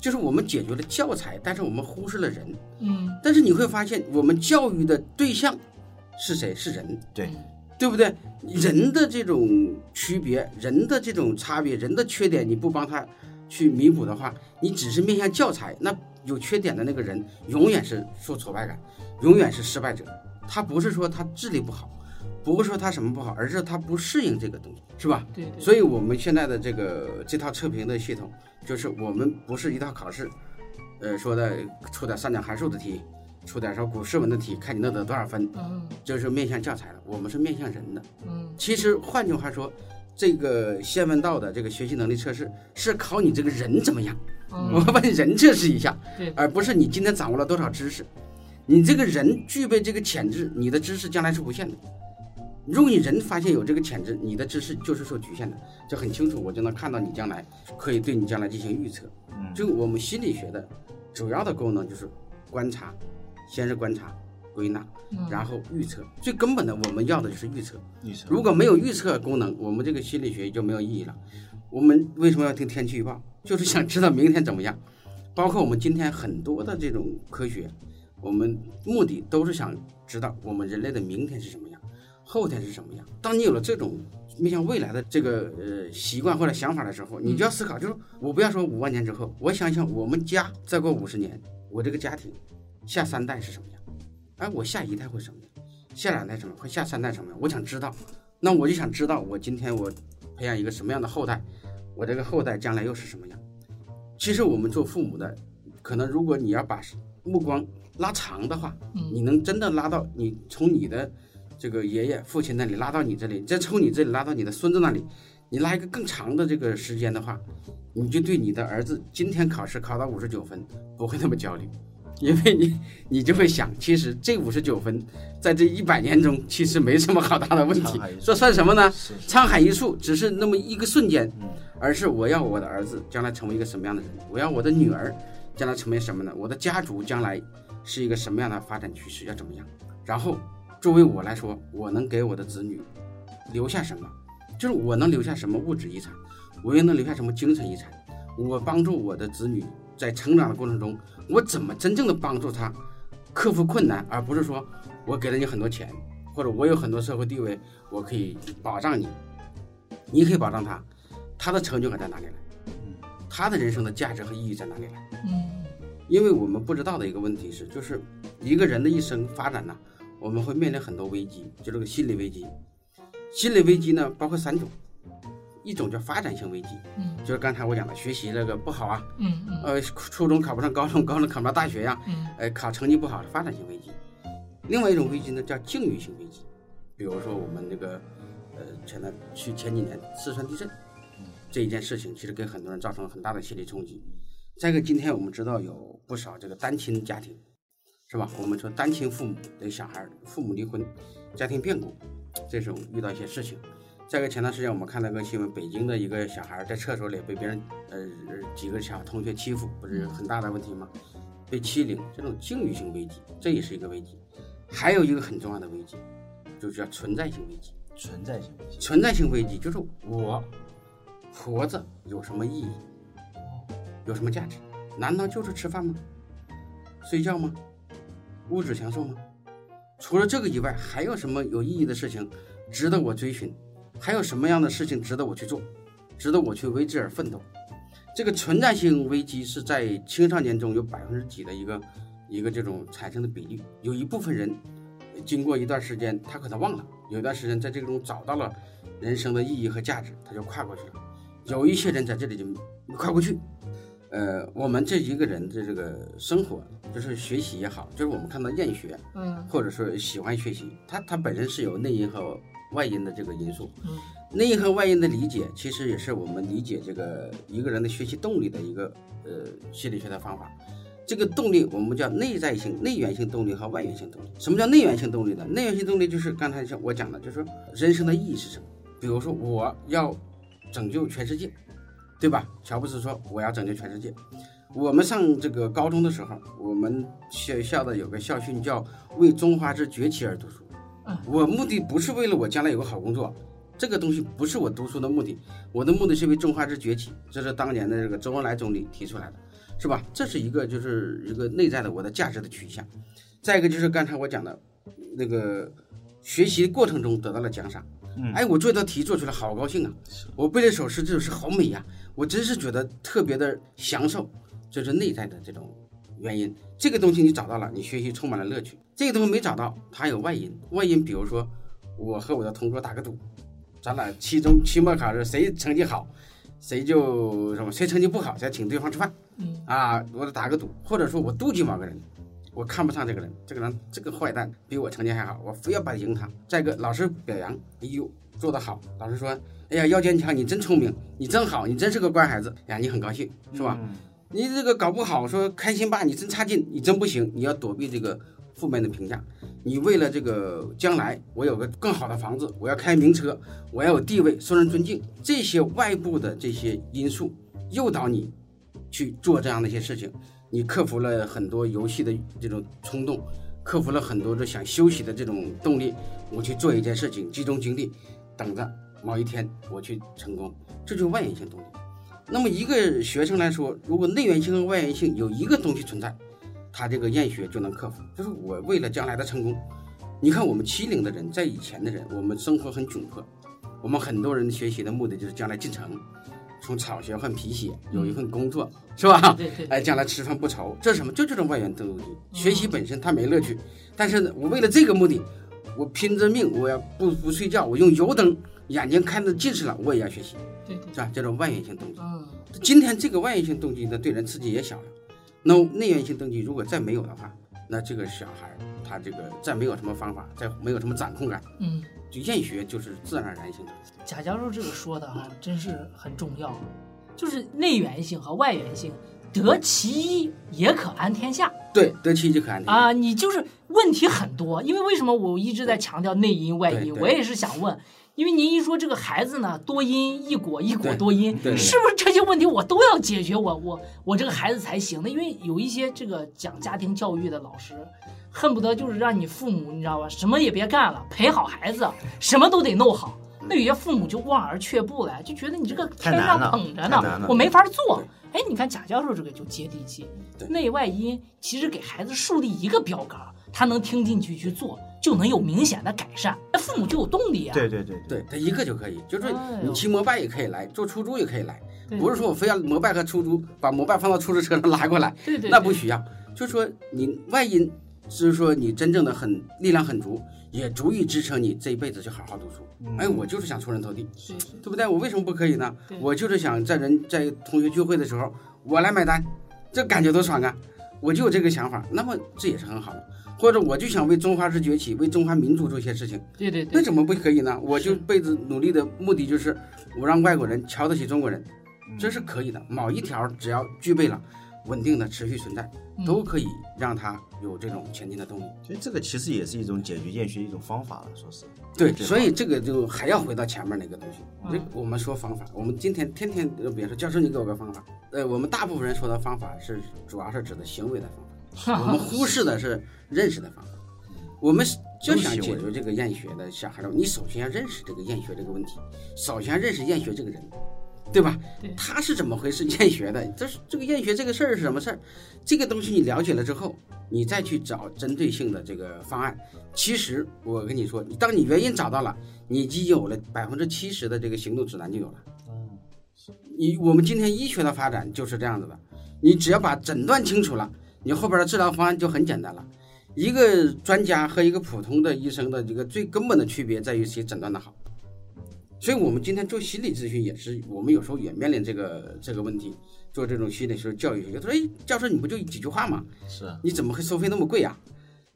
就是我们解决了教材，但是我们忽视了人。嗯但是你会发现，我们教育的对象是谁？是人。对，对不对？人的这种区别，人的这种差别，人的缺点，你不帮他去弥补的话，你只是面向教材，那有缺点的那个人永远是受挫败感，永远是失败者。他不是说他智力不好，不是说他什么不好，而是他不适应这个东西，是吧？对对，所以我们现在的这个这套测评的系统，就是我们不是一套考试，呃，说的出点三角函数的题，出点说古诗文的题，看你能得多少分，嗯这是面向教材的。我们是面向人的。嗯其实换句话说，这个先问道的这个学习能力测试是考你这个人怎么样，我们，把你人测试一下对，而不是你今天掌握了多少知识。你这个人具备这个潜质，你的知识将来是无限的。如果你人发现有这个潜质，你的知识就是受局限的，这很清楚，我就能看到你将来可以对你将来进行预测。嗯，就我们心理学的主要的功能就是观察，先是观察、归纳，嗯然后预测。最根本的，我们要的就是预测。预测如果没有预测功能，我们这个心理学就没有意义了。我们为什么要听天气预报？就是想知道明天怎么样。包括我们今天很多的这种科学，我们目的都是想知道我们人类的明天是什么样，后天是什么样。当你有了这种面向未来的这个呃习惯或者想法的时候，你就要思考，就是我不要说五万年之后，我想想我们家再过五十年，我这个家庭下三代是什么样，哎，我下一代会什么样，下两代什么，会下三代什么样，我想知道。那我就想知道，我今天我培养一个什么样的后代，我这个后代将来又是什么样。其实我们做父母的，可能如果你要把目光拉长的话，嗯你能真的拉到你从你的这个爷爷父亲那里拉到你这里，再从你这里拉到你的孙子那里，你拉一个更长的这个时间的话，你就对你的儿子今天考试考到五十九分不会那么焦虑，因为你你就会想，其实这五十九分在这一百年中其实没什么好大的问题这算什么呢？沧海一粟，只是那么一个瞬间，嗯而是我要我的儿子将来成为一个什么样的人，我要我的女儿将来成为什么呢？我的家族将来是一个什么样的发展趋势，要怎么样？然后作为我来说，我能给我的子女留下什么？就是我能留下什么物质遗产，我又能留下什么精神遗产？我帮助我的子女在成长的过程中，我怎么真正的帮助他克服困难，而不是说我给了你很多钱，或者我有很多社会地位，我可以保障你，你可以保障他，他的成就感在哪里来？他的人生的价值和意义在哪里来？嗯因为我们不知道的一个问题是，就是一个人的一生发展呢，我们会面临很多危机，就这个心理危机。心理危机呢，包括三种，一种叫发展性危机，嗯就是刚才我讲的学习那个不好啊，嗯嗯呃，初中考不上高中，高中考不上大学呀、嗯呃，考成绩不好的发展性危机。另外一种危机呢，叫境遇性危机，比如说我们这个，呃，前段去前几年四川地震，这一件事情其实给很多人造成了很大的心理冲击。再一个，今天我们知道有不少这个单亲家庭，是吧？我们说单亲父母的小孩儿，父母离婚，家庭变故，这种遇到一些事情。再一个，前段时间我们看到个新闻，北京的一个小孩在厕所里被别人呃几个小同学欺负，不是很大的问题吗？被欺凌，这种境遇性危机，这也是一个危机。还有一个很重要的危机，就是叫存在性危机。存在性危机。存在性危机就是我活着有什么意义，有什么价值？难道就是吃饭吗？睡觉吗？物质享受吗？除了这个以外，还有什么有意义的事情值得我追寻？还有什么样的事情值得我去做，值得我去为之而奋斗？这个存在性危机是在青少年中有百分之几的一个一个这种产生的比例。有一部分人经过一段时间，他可能忘了；有一段时间在这个中找到了人生的意义和价值，他就跨过去了。有一些人在这里就没跨过去。呃，我们这一个人的这个生活，就是学习也好，就是我们看到厌学，嗯或者说喜欢学习，它它本身是有内因和外因的这个因素。嗯内因和外因的理解，其实也是我们理解这个一个人的学习动力的一个呃心理学的方法。这个动力我们叫内在性、内源性动力和外源性动力。什么叫内源性动力呢？内源性动力就是刚才像我讲的，就是说人生的意义是什么？比如说我要拯救全世界，对吧？乔布斯说我要拯救全世界。我们上这个高中的时候，我们学校的有个校训叫“为中华之崛起而读书”。我目的不是为了我将来有个好工作，这个东西不是我读书的目的，我的目的是为中华之崛起。这是当年的这个周恩来总理提出来的，是吧？这是一个就是一个内在的我的价值的取向。再一个就是刚才我讲的，那个学习过程中得到了奖赏。哎，我做一道题做出来好高兴啊！我背了首诗，这首诗好美呀、我真是觉得特别的享受，这是内在的这种原因。这个东西你找到了，你学习充满了乐趣。这个东西没找到，它有外因。外因比如说，我和我的同桌打个赌，咱俩期中期末考试谁成绩好，谁就什么，谁成绩不好，谁请对方吃饭。嗯啊，我得打个赌，或者说我妒忌某个人，我看不上这个人，这个人这个坏蛋比我成绩还好，我非要把他赢他。再一个，老师表扬，哎呦，做得好，老师说，哎呀，姚坚强，你真聪明，你真好，你真是个乖孩子，哎呀，你很高兴，是吧？你这个搞不好，说开心吧，你真差劲，你真不行，你要躲避这个负面的评价。你为了这个将来，我有个更好的房子，我要开名车，我要有地位，受人尊敬，这些外部的这些因素诱导你去做这样的一些事情。你克服了很多游戏的这种冲动，克服了很多的想休息的这种动力，我去做一件事情，集中精力，等着某一天我去成功，这就是外源性动力。那么一个学生来说，如果内源性和外源性有一个东西存在，他这个厌学就能克服。就是我为了将来的成功，你看我们七零的人，在以前的人，我们生活很窘迫，我们很多人学习的目的就是将来进城，从草鞋换皮鞋，有一份工作，是吧？对对，哎，将来吃饭不愁，这是什么？就这种外源动力。学习本身它没乐趣，但是呢，我为了这个目的，我拼着命，我要不不睡觉，我用油灯，眼睛看着近视了，我也要学习，对对，是吧？叫做外源性动机。嗯今天这个外源性动机呢，对人刺激也小了。那内源性动机如果再没有的话，那这个小孩他这个再没有什么方法，再没有什么掌控感，嗯，就厌学就是自然而然性的。贾教授这个说的哈、真是很重要，就是内源性和外源性，得其一也可安天下对，得其一就可安天下。啊！你就是问题很多，因为为什么我一直在强调内因外因？我也是想问，因为您一说这个孩子呢，多因一果，一果多因，是不是这些问题我都要解决我我我这个孩子才行的？因为有一些这个讲家庭教育的老师，恨不得就是让你父母你知道吧，什么也别干了，陪好孩子，什么都得弄好。那有些父母就望而却步了，就觉得你这个天上捧着呢我没法做。哎，你看贾教授这个就接地气，内外因其实给孩子树立一个标杆，他能听进去去做，就能有明显的改善，那父母就有动力啊。对对对对，他一个就可以，就是哎呦你骑摩拜也可以来，坐出租也可以来，不是说我非要摩拜和出租把摩拜放到出租车上 拉过来，对对，对那不需要。就是说你外因，就是说你真正的很力量很足，也足以支撑你这一辈子去好好读书。哎，我就是想出人头地，对不对？我为什么不可以呢？我就是想在人在同学聚会的时候，我来买单，这感觉多爽啊！我就有这个想法，那么这也是很好的。或者我就想为中华之崛起，为中华民族做一些事情，对对对，那怎么不可以呢？我就辈子努力的目的就是，我让外国人瞧得起中国人，这是可以的。某一条只要具备了，稳定的持续存在，嗯都可以让他有这种前进的动力。所以这个其实也是一种解决厌学的一种方法了，说是。对，所以这个就还要回到前面那个东西。嗯这我们说方法，我们今天天天呃比如说教授你给我个方法，呃，我们大部分人说的方法是主要是指的行为的方法，我们忽视的是认识的方法。我们就想解决这个厌学的小孩的，你首先要认识这个厌学这个问题，首先认识厌学这个人，对吧？对他是怎么回事？厌学的，这是这个厌学这个事儿是什么事儿？这个东西你了解了之后，你再去找针对性的这个方案。其实我跟你说，你当你原因找到了，你已经有了百分之七十的这个行动指南就有了。嗯你我们今天医学的发展就是这样子的，你只要把诊断清楚了，你后边的治疗方案就很简单了。一个专家和一个普通的医生的这个最根本的区别在于谁诊断的好。所以我们今天做心理咨询也是，我们有时候也面临这个这个问题，做这种心理学教育学，有的说，哎，教授你不就几句话吗？是啊，你怎么会收费那么贵呀、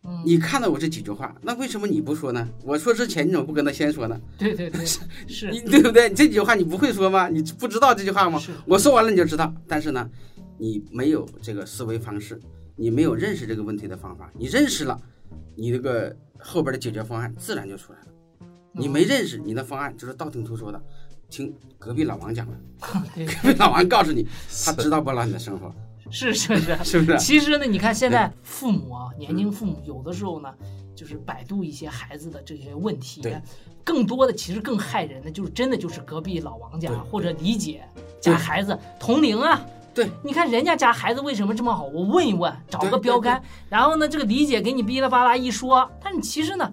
嗯，你看到我这几句话，那为什么你不说呢？我说之前你怎么不跟他先说呢？对 对对，是你对不对？这几句话你不会说吗？你不知道这句话吗？是，我说完了你就知道，但是呢，你没有这个思维方式，你没有认识这个问题的方法，你认识了，你这个后边的解决方案自然就出来了。你没认识，你的方案就是道听途说的，听隔壁老王讲的，隔壁老王告诉你，他知道不了你的生活，是是是。是不是？其实呢，你看现在父母啊，年轻父母有的时候呢，就是百度一些孩子的这些问题对，更多的其实更害人的就是真的就是隔壁老王家或者李姐家孩子同龄啊。对，你看人家家孩子为什么这么好？我问一问，找个标杆，然后呢，这个李姐给你哔啦吧啦一说，但是其实呢，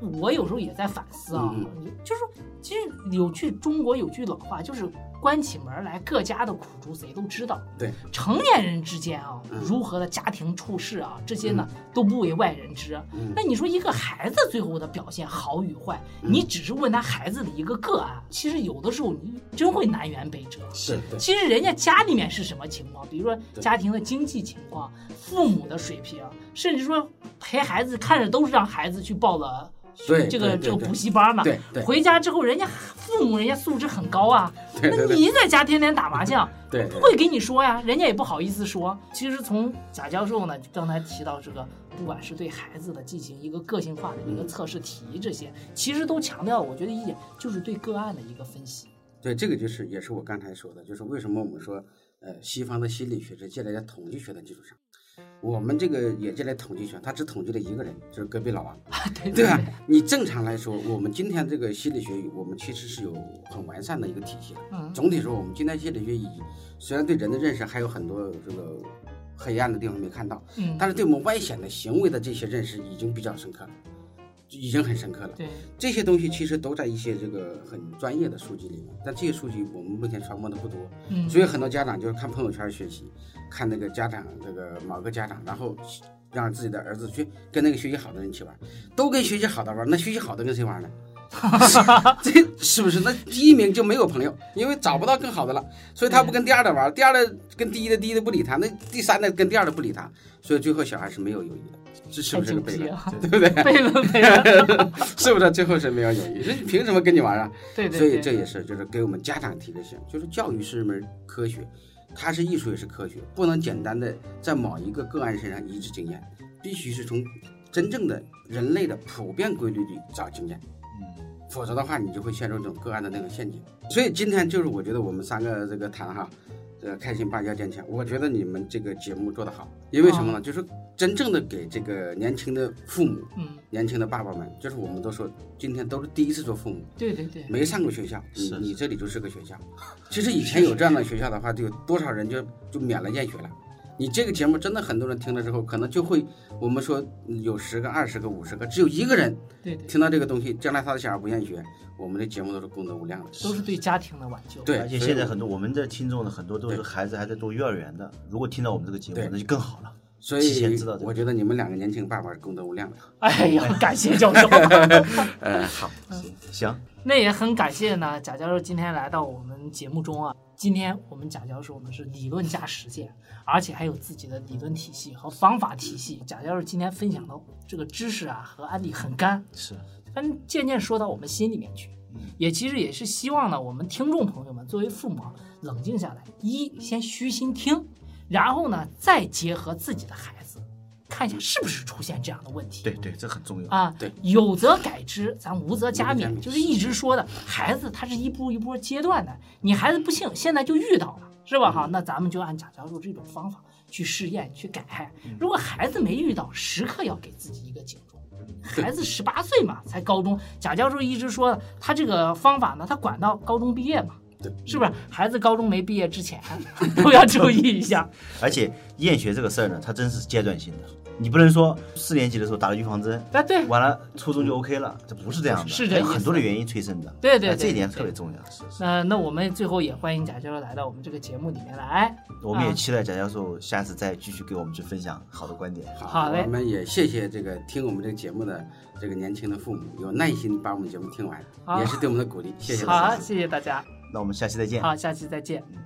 我有时候也在反思啊，嗯就是说，其实有句中国有句老话，就是关起门来各家的苦楚谁都知道。对，成年人之间啊，嗯如何的家庭处事啊，这些呢都不为外人知。嗯那你说一个孩子最后的表现好与坏，嗯你只是问他孩子的一个个案，其实有的时候你真会南辕北辙。是对，其实人家家里面是什么情况？比如说家庭的经济情况、父母的水平，甚至说陪孩子看着都是让孩子去报了对这个这个补习班嘛。对对回家之后，人家父母人家素质很高啊，那你在家天天打麻将，对不会给你说呀，人家也不好意思说。其实从贾教授呢，刚才提到这个，不管是对孩子的进行一个个性化的一个测试题，这些其实都强调，我觉得一点就是对个案的一个分析。对，这个就是也是我刚才说的，就是为什么我们说，呃，西方的心理学是建立在统计学的基础上，我们这个也进来统计学，他只统计了一个人，就是隔壁老王，对对吧？你正常来说，我们今天这个心理学，我们其实是有很完善的一个体系的。嗯，总体说，我们今天心理学已虽然对人的认识还有很多这个黑暗的地方没看到，嗯，但是对我们外显的行为的这些认识已经比较深刻了，已经很深刻了。对，这些东西其实都在一些这个很专业的书籍里面，但这些书籍我们目前传播的不多，嗯，所以很多家长就是看朋友圈学习，看那个家长这个某个家长，然后让自己的儿子去跟那个学习好的人一起玩，都跟学习好的玩，那学习好的跟谁玩呢？这是不是？那第一名就没有朋友，因为找不到更好的了，所以他不跟第二的玩，第二的跟第一的，第一的不理他，那第三的跟第二的不理他，所以最后小孩是没有友谊的，这是太不是个悖论？对不对？悖 论悖论，是不是最后是没有友谊？人凭什么跟你玩啊？对对，所以这也是就是给我们家长提个醒，就是教育是一门科学，它是艺术也是科学，不能简单的在某一个个案身上移植经验，必须是从真正的人类的普遍规律里找经验，嗯，否则的话你就会陷入这种个案的那个陷阱。所以今天就是我觉得我们三个这个谈哈。这个，开心爸要坚强，我觉得你们这个节目做得好，因为什么呢？就是真正的给这个年轻的父母、嗯，年轻的爸爸们，就是我们都说今天都是第一次做父母，对对对，没上过学校，你你这里就是个学校。其实以前有这样的学校的话，就有多少人就就免了厌学了。你这个节目真的很多人听了之后，可能就会我们说有十个、二十个、五十个，只有一个人对对，听到这个东西，将来他的小孩不厌学，我们的节目都是功德无量的。都是对家庭的挽救。对，而且现在很多我们的听众呢，很多都是对孩子还在读幼儿园的，如果听到我们这个节目，那就更好了。所以我觉得你们两个年轻爸爸是功德无量的。哎呀，感谢教授。嗯，好，行行，那也很感谢呢，贾教授今天来到我们节目中啊。今天我们贾教授呢是理论加实践，而且还有自己的理论体系和方法体系。贾教授今天分享的这个知识啊和案例很干，是但渐渐说到我们心里面去。也其实也是希望呢，我们听众朋友们作为父母啊，冷静下来，一先虚心听，然后呢再结合自己的孩子，看一下是不是出现这样的问题。对对，这很重要。啊，对，有则改之，咱无则加勉，就是一直说的，孩子他是一步一波阶段的，你孩子不幸现在就遇到了，是吧？哈，那咱们就按贾教授这种方法去试验去改。如果孩子没遇到，时刻要给自己一个警钟。孩子十八岁嘛，才高中，贾教授一直说他这个方法呢，他管到高中毕业嘛，对，是不是？孩子高中没毕业之前 都要注意一下。而且厌学这个事儿呢，它真是阶段性的。你不能说四年级的时候打了预防针，啊，对完了初中就 OK 了，这不是这样的，是这意思有很多的原因催生的。对对这一点特别重要。是是，那那我们最后也欢迎贾教授来到我们这个节目里面来。我们也啊期待贾教授下次再继续给我们去分享好的观点。好嘞我们也谢谢这个听我们这个节目的这个年轻的父母，有耐心把我们节目听完，好也是对我们的鼓励，谢谢好，谢谢大家。那我们下期再见。好，下期再见。嗯，